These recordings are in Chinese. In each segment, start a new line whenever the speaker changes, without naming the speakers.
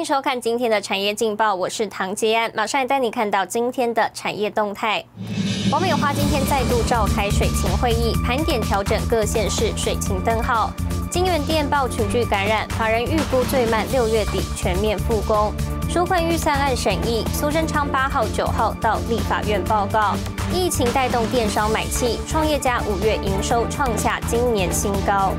欢迎收看今天的产业劲报，我是唐杰安，马上带你看到今天的产业动态。王美花今天再度召开水情会议，盘点调整各县市水情灯号。金源电报群聚感染，法人预估最慢六月底全面复工。纾困预算案审议，苏贞昌八号、九号到立法院报告。疫情带动电商买气，创业家五月营收创下今年新高。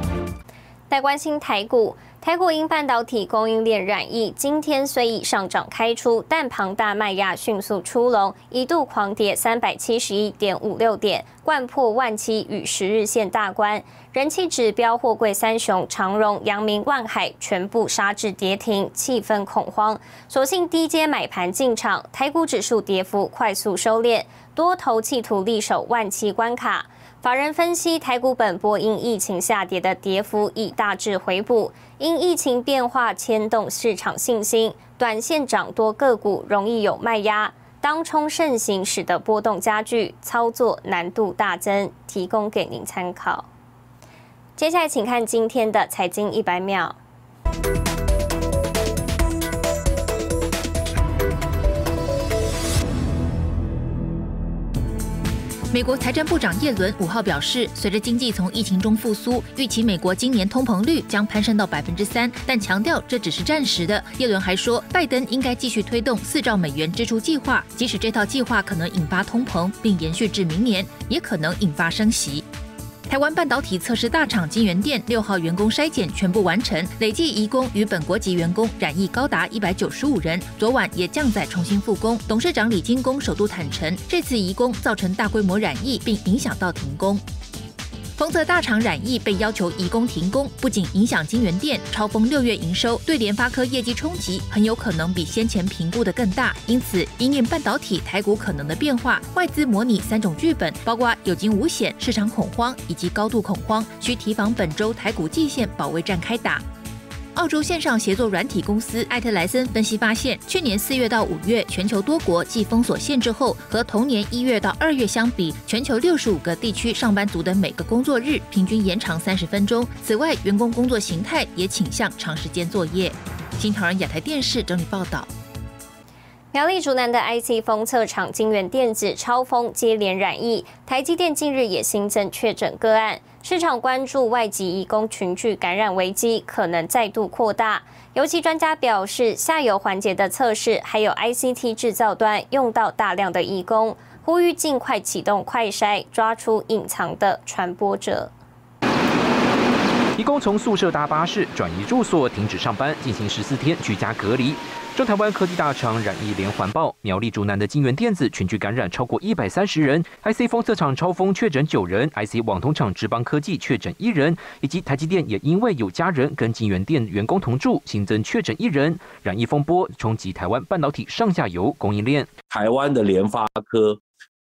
待关心台股。台股因半导体供应链染疫，今天虽已上涨开出，但庞大卖压迅速出笼，一度狂跌三百七十一点五六点，贯破万七与十日线大关。人气指标货柜三雄长荣、阳明、万海全部杀至跌停，气氛恐慌。所幸低阶买盘进场，台股指数跌幅快速收敛，多头企图力守万七关卡。法人分析，台股本波因疫情下跌的跌幅已大致回补，因疫情变化牵动市场信心，短线涨多个股容易有卖压，当冲盛行使得波动加剧，操作难度大增，提供给您参考。接下来，请看今天的财经一百秒。
美国财政部长耶伦五号表示，随着经济从疫情中复苏，预期美国今年通膨率将攀升到百分之三，但强调这只是暂时的。耶伦还说，拜登应该继续推动四兆美元支出计划，即使这套计划可能引发通膨，并延续至明年，也可能引发升息。台湾半导体测试大厂金源店六号员工筛检全部完成，累计移工与本国籍员工染疫高达一百九十五人。昨晚也降载重新复工。董事长李金工首度坦诚，这次移工造成大规模染疫，并影响到停工。丰泽大厂染疫被要求移工停工，不仅影响金源店超峰六月营收，对联发科业绩冲击很有可能比先前评估的更大。因此，因应半导体台股可能的变化，外资模拟三种剧本，包括有惊无险、市场恐慌以及高度恐慌，需提防本周台股季线保卫战开打。澳洲线上协作软体公司艾特莱森分析发现，去年四月到五月，全球多国继封锁限制后，和同年一月到二月相比，全球六十五个地区上班族的每个工作日平均延长三十分钟。此外，员工工作形态也倾向长时间作业。新唐人亚太电视整理报道。
苗栗竹南的 IC 封测厂金源电子超风接连染疫，台积电近日也新增确诊个案。市场关注外籍移工群聚感染危机可能再度扩大，尤其专家表示，下游环节的测试还有 ICT 制造端用到大量的移工，呼吁尽快启动快筛，抓出隐藏的传播者。
移工从宿舍搭巴士转移住所，停止上班，进行十四天居家隔离。中台湾科技大厂染疫连环爆，苗栗竹南的金源电子群聚感染超过一百三十人，IC 封测厂超风确诊九人，IC 网通厂智邦科技确诊一人，以及台积电也因为有家人跟金源电员工同住，新增确诊一人。染疫风波冲击台湾半导体上下游供应链。
台湾的联发科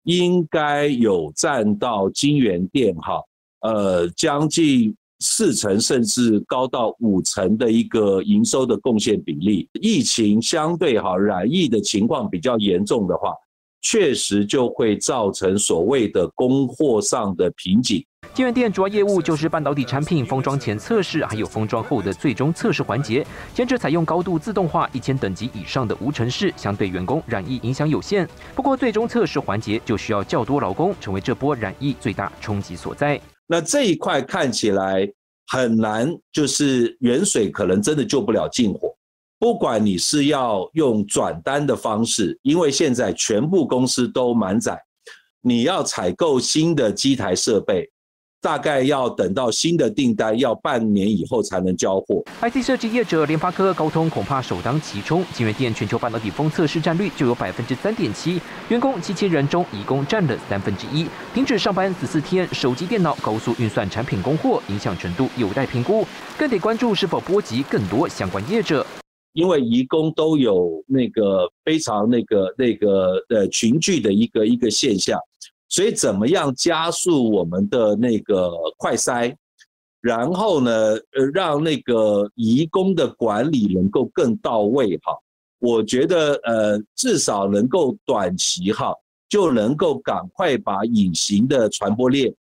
应该有占到金源电哈，呃，将近。四成甚至高到五成的一个营收的贡献比例，疫情相对哈染疫的情况比较严重的话，确实就会造成所谓的供货上的瓶颈。
金源店主要业务就是半导体产品封装前测试，还有封装后的最终测试环节。前者采用高度自动化，一千等级以上的无尘室，相对员工染疫影响有限。不过最终测试环节就需要较多劳工，成为这波染疫最大冲击所在。
那这一块看起来很难，就是远水可能真的救不了近火。不管你是要用转单的方式，因为现在全部公司都满载，你要采购新的机台设备。大概要等到新的订单要半年以后才能交货。
IC 设计业者联发科、高通恐怕首当其冲。金源店全球半导体封测市占率就有百分之三点七，员工七千人中，一共占了三分之一。停止上班十四天，手机、电脑高速运算产品供货影响程度有待评估，更得关注是否波及更多相关业者。
因为移工都有那个非常那个那个呃群聚的一个一个现象。所以，怎么样加速我们的那个快筛，然后呢，呃，让那个移工的管理能够更到位哈？我觉得，呃，至少能够短期哈，就能够赶快把隐形的传播链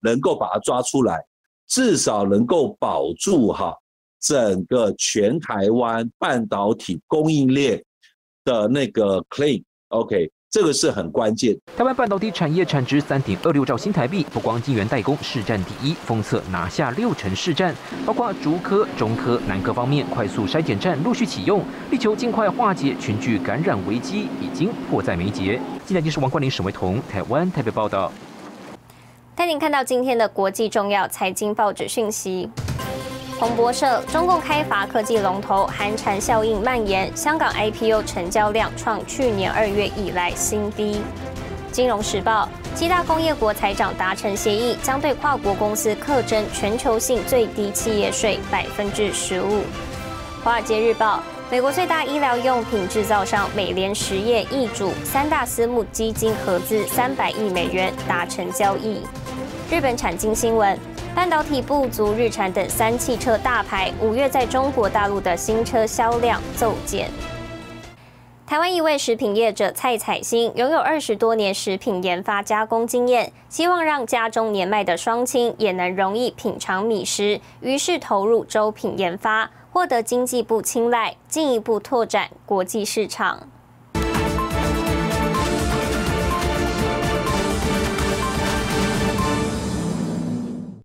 能够把它抓出来，至少能够保住哈整个全台湾半导体供应链的那个 clean，OK。这个是很关键。
台湾半导体产业产值三点二六兆新台币，不光晶圆代工市占第一，封测拿下六成市占，包括竹科、中科、南科方面快速筛检站陆续启用，力求尽快化解群聚感染危机，已经迫在眉睫。现在就是王冠林、沈维彤，台湾台北报道。
带您看到今天的国际重要财经报纸讯息。彭博社：中共开发科技龙头，寒蝉效应蔓延，香港 IPO 成交量创去年二月以来新低。金融时报：七大工业国财长达成协议，将对跨国公司课征全球性最低企业税百分之十五。华尔街日报：美国最大医疗用品制造商美联实业易主，三大私募基金合资三百亿美元达成交易。日本产经新闻。半导体不足，日产等三汽车大牌五月在中国大陆的新车销量骤减。台湾一位食品业者蔡彩星拥有二十多年食品研发加工经验，希望让家中年迈的双亲也能容易品尝米食，于是投入粥品研发，获得经济部青睐，进一步拓展国际市场。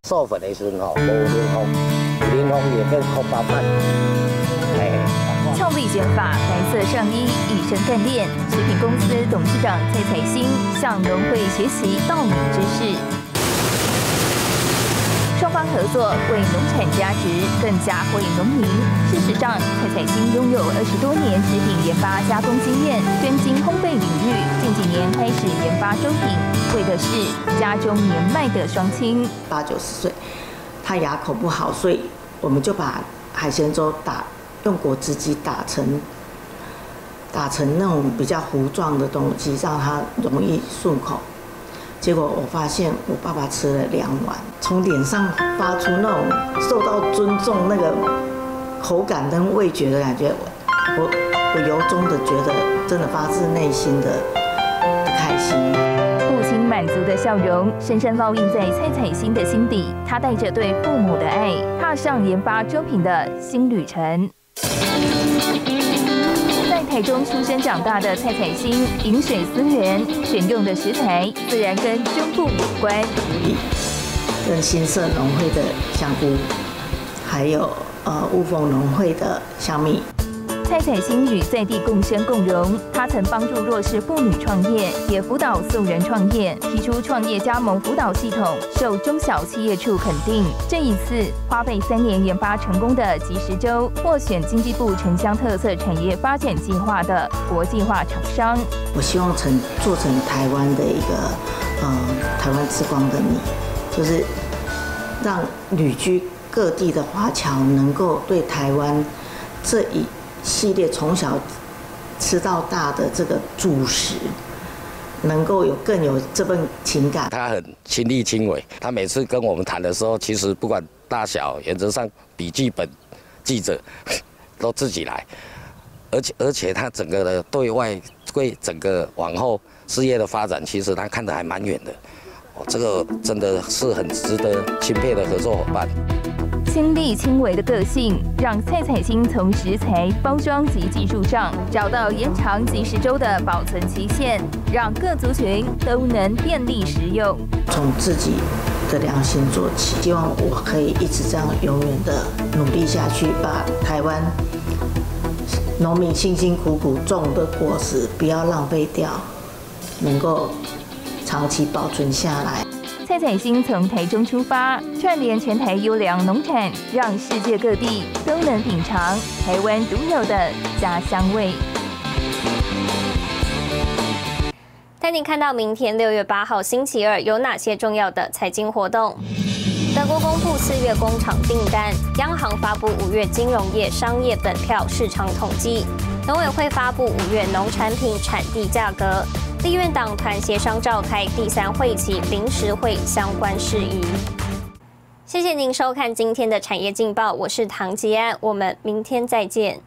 授粉的时候，无淋风，淋风也变空包饭。
俏丽剪发，白色上衣，一身干练。食品公司董事长蔡彩星向农会学习稻米知识。合作为农产加值，更加惠农民。事实上，蔡彩星拥有二十多年食品研发加工经验，专精烘焙领域。近几年开始研发粥品，为的是家中年迈的双亲，
八九十岁，他牙口不好，所以我们就把海鲜粥打用果汁机打成打成那种比较糊状的东西，让它容易顺口。结果我发现我爸爸吃了两碗，从脸上发出那种受到尊重、那个口感跟味觉的感觉，我我由衷的觉得，真的发自内心的开心。
父亲满足的笑容深深烙印在蔡彩欣的心底，他带着对父母的爱，踏上研发粥品的新旅程。台中出生长大的蔡彩星，饮水思源，选用的食材自然跟中部有关，
跟新色农会的香菇，还有呃雾峰农会的香米。
蔡彩星与在地共生共荣，他曾帮助弱势妇女创业，也辅导素人创业，提出创业加盟辅导系统，受中小企业处肯定。这一次花费三年研发成功的即时粥，获选经济部城乡特色产业发展计划的国际化厂商。
我希望成做成台湾的一个，呃，台湾之光的你，就是让旅居各地的华侨能够对台湾这一。系列从小吃到大的这个主食，能够有更有这份情感。
他很亲力亲为，他每次跟我们谈的时候，其实不管大小，原则上笔记本记者 都自己来，而且而且他整个的对外对整个往后事业的发展，其实他看得还蛮远的。哦，这个真的是很值得钦佩的合作伙伴。
亲力亲为的个性，让蔡彩星从食材、包装及技术上找到延长几十周的保存期限，让各族群都能便利食用。
从自己的良心做起，希望我可以一直这样永远的努力下去，把台湾农民辛辛苦苦种的果实不要浪费掉，能够长期保存下来。
蔡彩星从台中出发，串联全台优良农产，让世界各地都能品尝台湾独有的家乡味。
带你看到明天六月八号星期二有哪些重要的财经活动？德国公布四月工厂订单，央行发布五月金融业商业本票市场统计，农委会发布五月农产品产地价格。立院党团协商召开第三会期临时会相关事宜。谢谢您收看今天的产业劲报，我是唐吉安，我们明天再见。